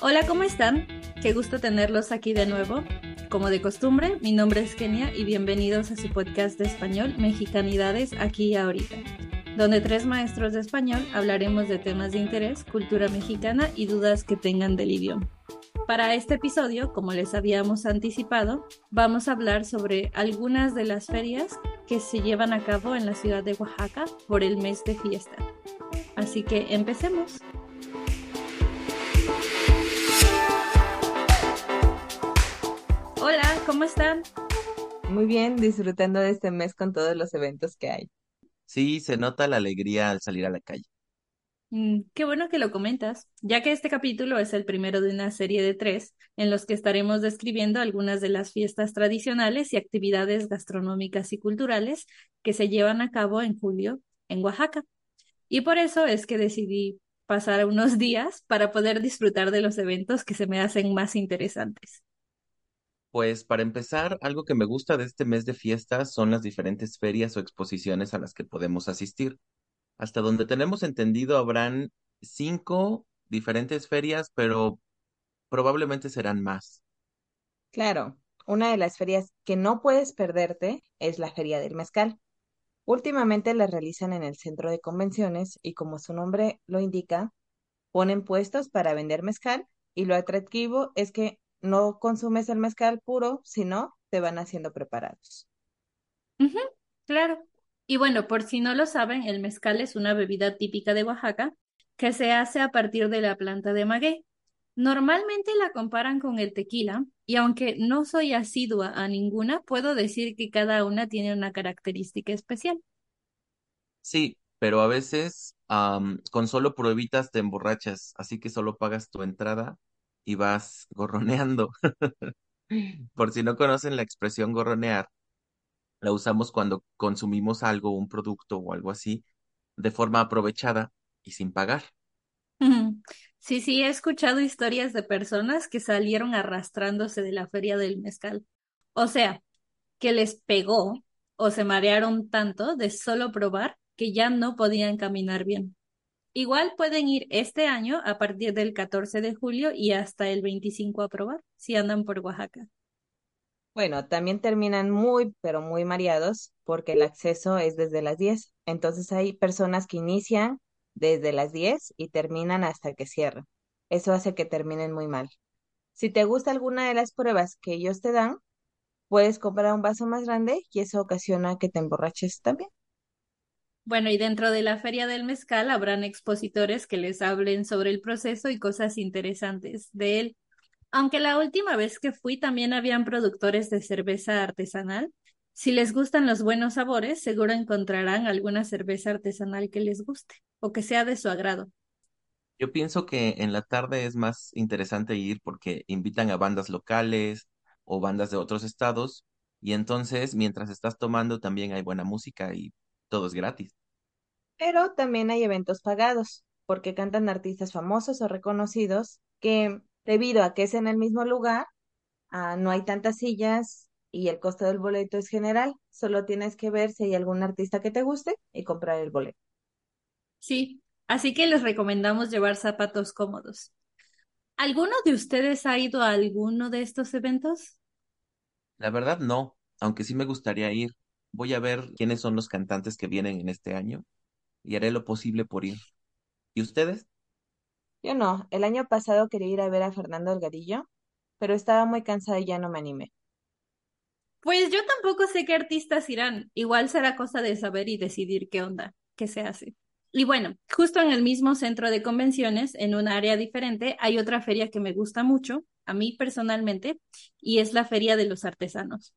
Hola, ¿cómo están? Qué gusto tenerlos aquí de nuevo. Como de costumbre, mi nombre es Kenia y bienvenidos a su podcast de español Mexicanidades aquí y ahorita, donde tres maestros de español hablaremos de temas de interés, cultura mexicana y dudas que tengan del idioma. Para este episodio, como les habíamos anticipado, vamos a hablar sobre algunas de las ferias que se llevan a cabo en la ciudad de Oaxaca por el mes de fiesta. Así que empecemos. ¿Cómo están? Muy bien, disfrutando de este mes con todos los eventos que hay. Sí, se nota la alegría al salir a la calle. Mm, qué bueno que lo comentas, ya que este capítulo es el primero de una serie de tres en los que estaremos describiendo algunas de las fiestas tradicionales y actividades gastronómicas y culturales que se llevan a cabo en julio en Oaxaca. Y por eso es que decidí pasar unos días para poder disfrutar de los eventos que se me hacen más interesantes. Pues para empezar, algo que me gusta de este mes de fiestas son las diferentes ferias o exposiciones a las que podemos asistir. Hasta donde tenemos entendido, habrán cinco diferentes ferias, pero probablemente serán más. Claro, una de las ferias que no puedes perderte es la Feria del Mezcal. Últimamente la realizan en el centro de convenciones y como su nombre lo indica, ponen puestos para vender mezcal y lo atractivo es que no consumes el mezcal puro, sino te van haciendo preparados. claro. Y bueno, por si no lo saben, el mezcal es una bebida típica de Oaxaca que se hace a partir de la planta de maguey. Normalmente la comparan con el tequila y aunque no soy asidua a ninguna, puedo decir que cada una tiene una característica especial. Sí, pero a veces con solo pruebitas te emborrachas, así que solo pagas tu entrada y vas gorroneando. Por si no conocen la expresión gorronear, la usamos cuando consumimos algo, un producto o algo así, de forma aprovechada y sin pagar. Sí, sí, he escuchado historias de personas que salieron arrastrándose de la feria del mezcal. O sea, que les pegó o se marearon tanto de solo probar que ya no podían caminar bien. Igual pueden ir este año a partir del 14 de julio y hasta el 25 a probar si andan por Oaxaca. Bueno, también terminan muy, pero muy mareados porque el acceso es desde las 10. Entonces hay personas que inician desde las 10 y terminan hasta que cierran. Eso hace que terminen muy mal. Si te gusta alguna de las pruebas que ellos te dan, puedes comprar un vaso más grande y eso ocasiona que te emborraches también. Bueno, y dentro de la Feria del Mezcal habrán expositores que les hablen sobre el proceso y cosas interesantes de él. Aunque la última vez que fui también habían productores de cerveza artesanal. Si les gustan los buenos sabores, seguro encontrarán alguna cerveza artesanal que les guste o que sea de su agrado. Yo pienso que en la tarde es más interesante ir porque invitan a bandas locales o bandas de otros estados y entonces mientras estás tomando también hay buena música y todo es gratis. Pero también hay eventos pagados porque cantan artistas famosos o reconocidos que debido a que es en el mismo lugar, ah, no hay tantas sillas y el costo del boleto es general. Solo tienes que ver si hay algún artista que te guste y comprar el boleto. Sí, así que les recomendamos llevar zapatos cómodos. ¿Alguno de ustedes ha ido a alguno de estos eventos? La verdad no, aunque sí me gustaría ir. Voy a ver quiénes son los cantantes que vienen en este año y haré lo posible por ir. ¿Y ustedes? Yo no, el año pasado quería ir a ver a Fernando Delgadillo, pero estaba muy cansada y ya no me animé. Pues yo tampoco sé qué artistas irán. Igual será cosa de saber y decidir qué onda, qué se hace. Y bueno, justo en el mismo centro de convenciones, en un área diferente, hay otra feria que me gusta mucho, a mí personalmente, y es la Feria de los Artesanos.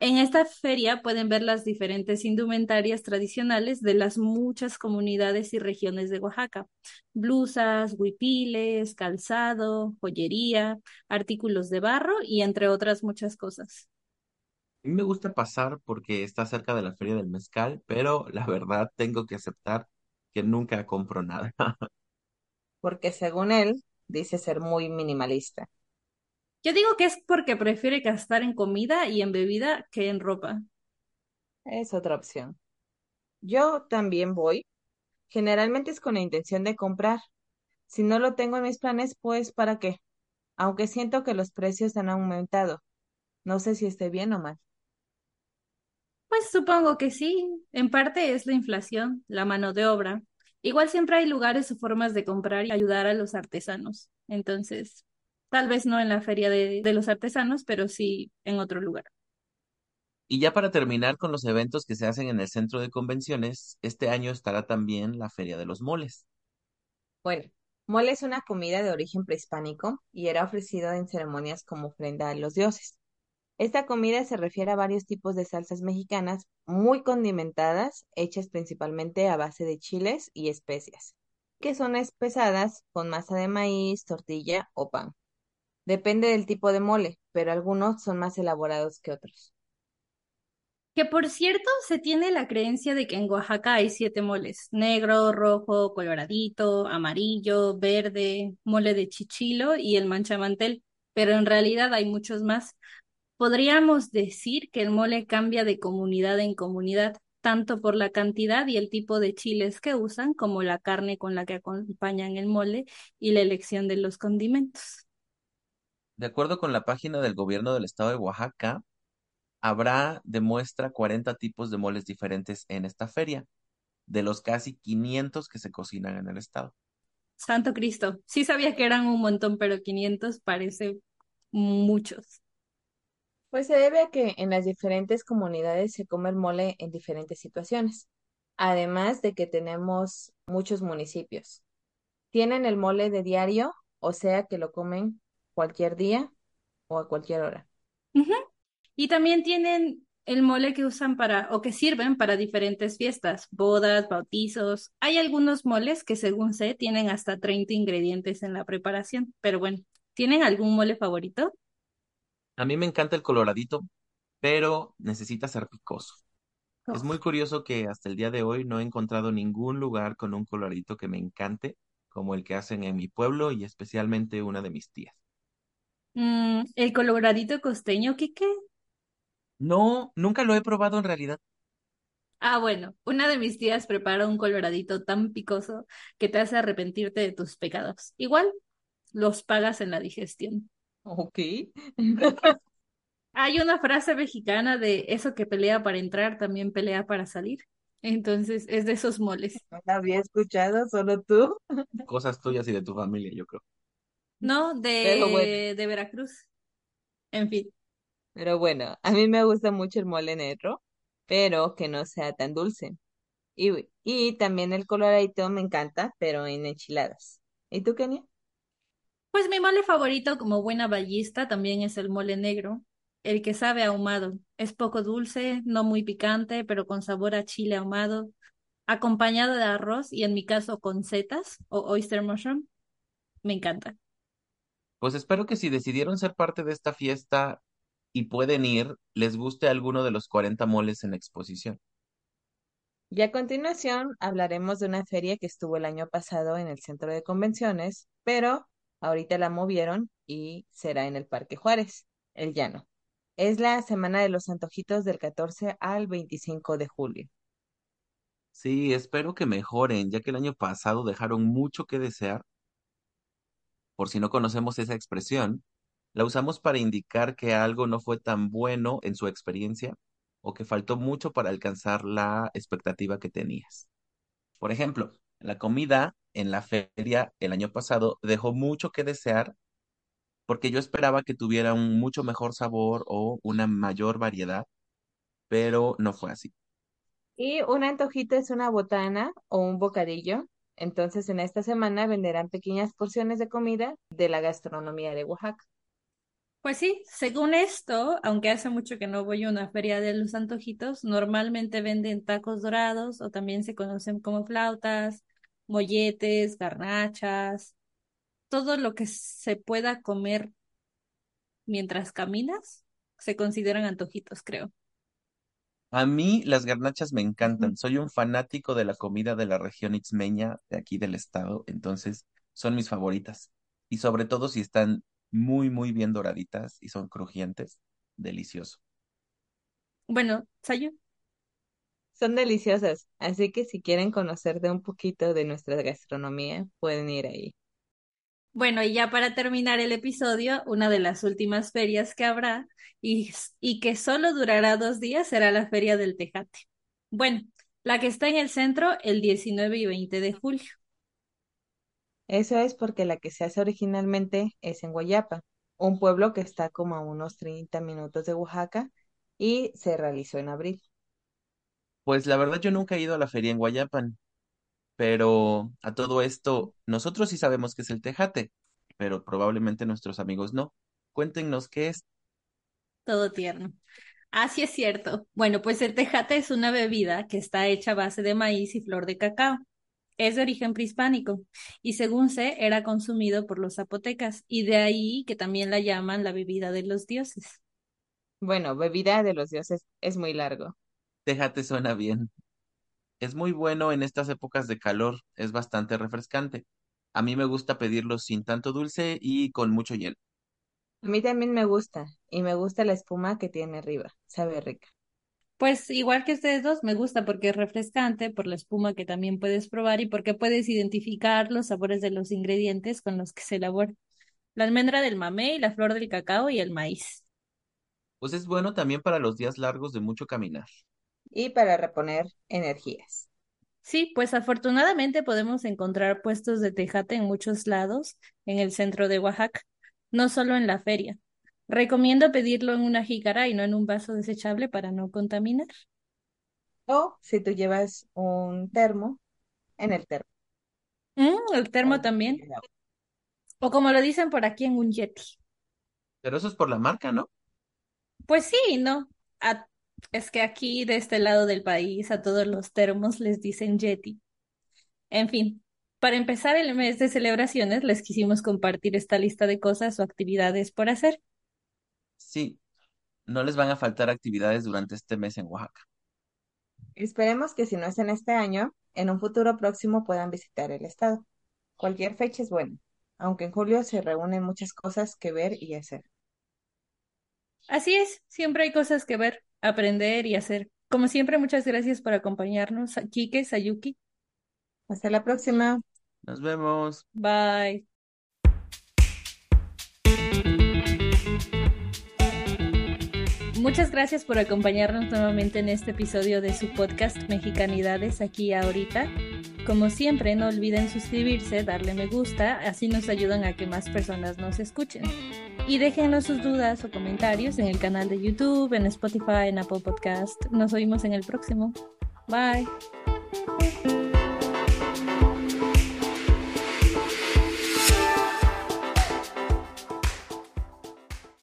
En esta feria pueden ver las diferentes indumentarias tradicionales de las muchas comunidades y regiones de Oaxaca. Blusas, huipiles, calzado, joyería, artículos de barro y entre otras muchas cosas. A mí me gusta pasar porque está cerca de la feria del mezcal, pero la verdad tengo que aceptar que nunca compro nada. Porque según él, dice ser muy minimalista. Yo digo que es porque prefiere gastar en comida y en bebida que en ropa. Es otra opción. Yo también voy. Generalmente es con la intención de comprar. Si no lo tengo en mis planes, pues ¿para qué? aunque siento que los precios han aumentado. No sé si esté bien o mal. Pues supongo que sí. En parte es la inflación, la mano de obra. Igual siempre hay lugares o formas de comprar y ayudar a los artesanos. Entonces, tal vez no en la feria de, de los artesanos, pero sí en otro lugar. Y ya para terminar con los eventos que se hacen en el centro de convenciones, este año estará también la Feria de los Moles. Bueno, mole es una comida de origen prehispánico y era ofrecido en ceremonias como ofrenda a los dioses. Esta comida se refiere a varios tipos de salsas mexicanas muy condimentadas, hechas principalmente a base de chiles y especias, que son espesadas con masa de maíz, tortilla o pan. Depende del tipo de mole, pero algunos son más elaborados que otros. Que por cierto, se tiene la creencia de que en Oaxaca hay siete moles, negro, rojo, coloradito, amarillo, verde, mole de chichilo y el manchamantel, pero en realidad hay muchos más. Podríamos decir que el mole cambia de comunidad en comunidad, tanto por la cantidad y el tipo de chiles que usan, como la carne con la que acompañan el mole y la elección de los condimentos. De acuerdo con la página del gobierno del estado de Oaxaca, habrá de muestra 40 tipos de moles diferentes en esta feria, de los casi 500 que se cocinan en el estado. Santo Cristo, sí sabía que eran un montón, pero 500 parece muchos. Pues se debe a que en las diferentes comunidades se come el mole en diferentes situaciones, además de que tenemos muchos municipios. Tienen el mole de diario, o sea que lo comen cualquier día o a cualquier hora. Y también tienen el mole que usan para, o que sirven para diferentes fiestas, bodas, bautizos. Hay algunos moles que, según sé, tienen hasta 30 ingredientes en la preparación. Pero bueno, ¿tienen algún mole favorito? A mí me encanta el coloradito, pero necesita ser picoso. Es muy curioso que hasta el día de hoy no he encontrado ningún lugar con un coloradito que me encante, como el que hacen en mi pueblo y especialmente una de mis tías. Mm, el coloradito costeño, ¿qué qué? No, nunca lo he probado en realidad. Ah, bueno, una de mis tías prepara un coloradito tan picoso que te hace arrepentirte de tus pecados. Igual los pagas en la digestión. Ok. Hay una frase mexicana de eso que pelea para entrar, también pelea para salir. Entonces, es de esos moles. No la había escuchado, solo tú. Cosas tuyas y de tu familia, yo creo. ¿No? Bueno, De, de Veracruz. En fin. pero bueno, a mí me gusta mucho el mole negro, pero que no sea tan dulce. Y, y también el coloradito me encanta, pero en enchiladas. ¿Y tú, Kenia? Pues mi mole favorito como buena ballista también es el mole negro, el que sabe ahumado. Es poco dulce, no muy picante, pero con sabor a chile ahumado, acompañado de arroz y en mi caso con setas o oyster mushroom. Me encanta. Pues espero que si decidieron ser parte de esta fiesta y pueden ir, les guste alguno de los 40 moles en exposición. Y a continuación hablaremos de una feria que estuvo el año pasado en el centro de convenciones, pero ahorita la movieron y será en el Parque Juárez, el Llano. Es la Semana de los Antojitos del 14 al 25 de julio. Sí, espero que mejoren, ya que el año pasado dejaron mucho que desear. Por si no conocemos esa expresión, la usamos para indicar que algo no fue tan bueno en su experiencia o que faltó mucho para alcanzar la expectativa que tenías. Por ejemplo, la comida en la feria el año pasado dejó mucho que desear porque yo esperaba que tuviera un mucho mejor sabor o una mayor variedad, pero no fue así. Y un antojito es una botana o un bocadillo. Entonces, en esta semana venderán pequeñas porciones de comida de la gastronomía de Oaxaca. Pues sí, según esto, aunque hace mucho que no voy a una feria de los antojitos, normalmente venden tacos dorados o también se conocen como flautas, molletes, garnachas, todo lo que se pueda comer mientras caminas se consideran antojitos, creo. A mí las garnachas me encantan. Soy un fanático de la comida de la región itzmeña de aquí del estado, entonces son mis favoritas. Y sobre todo si están muy, muy bien doraditas y son crujientes, delicioso. Bueno, Sayu, Son deliciosas, así que si quieren conocer de un poquito de nuestra gastronomía, pueden ir ahí. Bueno, y ya para terminar el episodio, una de las últimas ferias que habrá y, y que solo durará dos días será la Feria del Tejate. Bueno, la que está en el centro el 19 y 20 de julio. Eso es porque la que se hace originalmente es en Guayapa, un pueblo que está como a unos 30 minutos de Oaxaca y se realizó en abril. Pues la verdad yo nunca he ido a la feria en Guayapan, pero a todo esto nosotros sí sabemos que es el tejate, pero probablemente nuestros amigos no. Cuéntenos qué es. Todo tierno. Así es cierto. Bueno, pues el tejate es una bebida que está hecha a base de maíz y flor de cacao. Es de origen prehispánico y según sé era consumido por los zapotecas y de ahí que también la llaman la bebida de los dioses. Bueno, bebida de los dioses es muy largo. Tejate suena bien. Es muy bueno en estas épocas de calor, es bastante refrescante. A mí me gusta pedirlo sin tanto dulce y con mucho hielo. A mí también me gusta y me gusta la espuma que tiene arriba, sabe rica. Pues igual que ustedes dos, me gusta porque es refrescante, por la espuma que también puedes probar y porque puedes identificar los sabores de los ingredientes con los que se elabora. La almendra del mamey, la flor del cacao y el maíz. Pues es bueno también para los días largos de mucho caminar. Y para reponer energías. Sí, pues afortunadamente podemos encontrar puestos de tejate en muchos lados en el centro de Oaxaca, no solo en la feria. Recomiendo pedirlo en una jícara y no en un vaso desechable para no contaminar. O si tú llevas un termo, en el termo. Mm, el termo también. O como lo dicen por aquí en un Yeti. Pero eso es por la marca, ¿no? Pues sí, ¿no? A- es que aquí de este lado del país a todos los termos les dicen Yeti. En fin, para empezar el mes de celebraciones les quisimos compartir esta lista de cosas o actividades por hacer. Sí, no les van a faltar actividades durante este mes en Oaxaca. Esperemos que si no es en este año, en un futuro próximo puedan visitar el estado. Cualquier fecha es buena, aunque en julio se reúnen muchas cosas que ver y hacer. Así es, siempre hay cosas que ver, aprender y hacer. Como siempre, muchas gracias por acompañarnos, Kike, Sayuki. Hasta la próxima. Nos vemos. Bye. Muchas gracias por acompañarnos nuevamente en este episodio de su podcast Mexicanidades aquí ahorita. Como siempre, no olviden suscribirse, darle me gusta, así nos ayudan a que más personas nos escuchen. Y déjenos sus dudas o comentarios en el canal de YouTube, en Spotify, en Apple Podcast. Nos oímos en el próximo. Bye.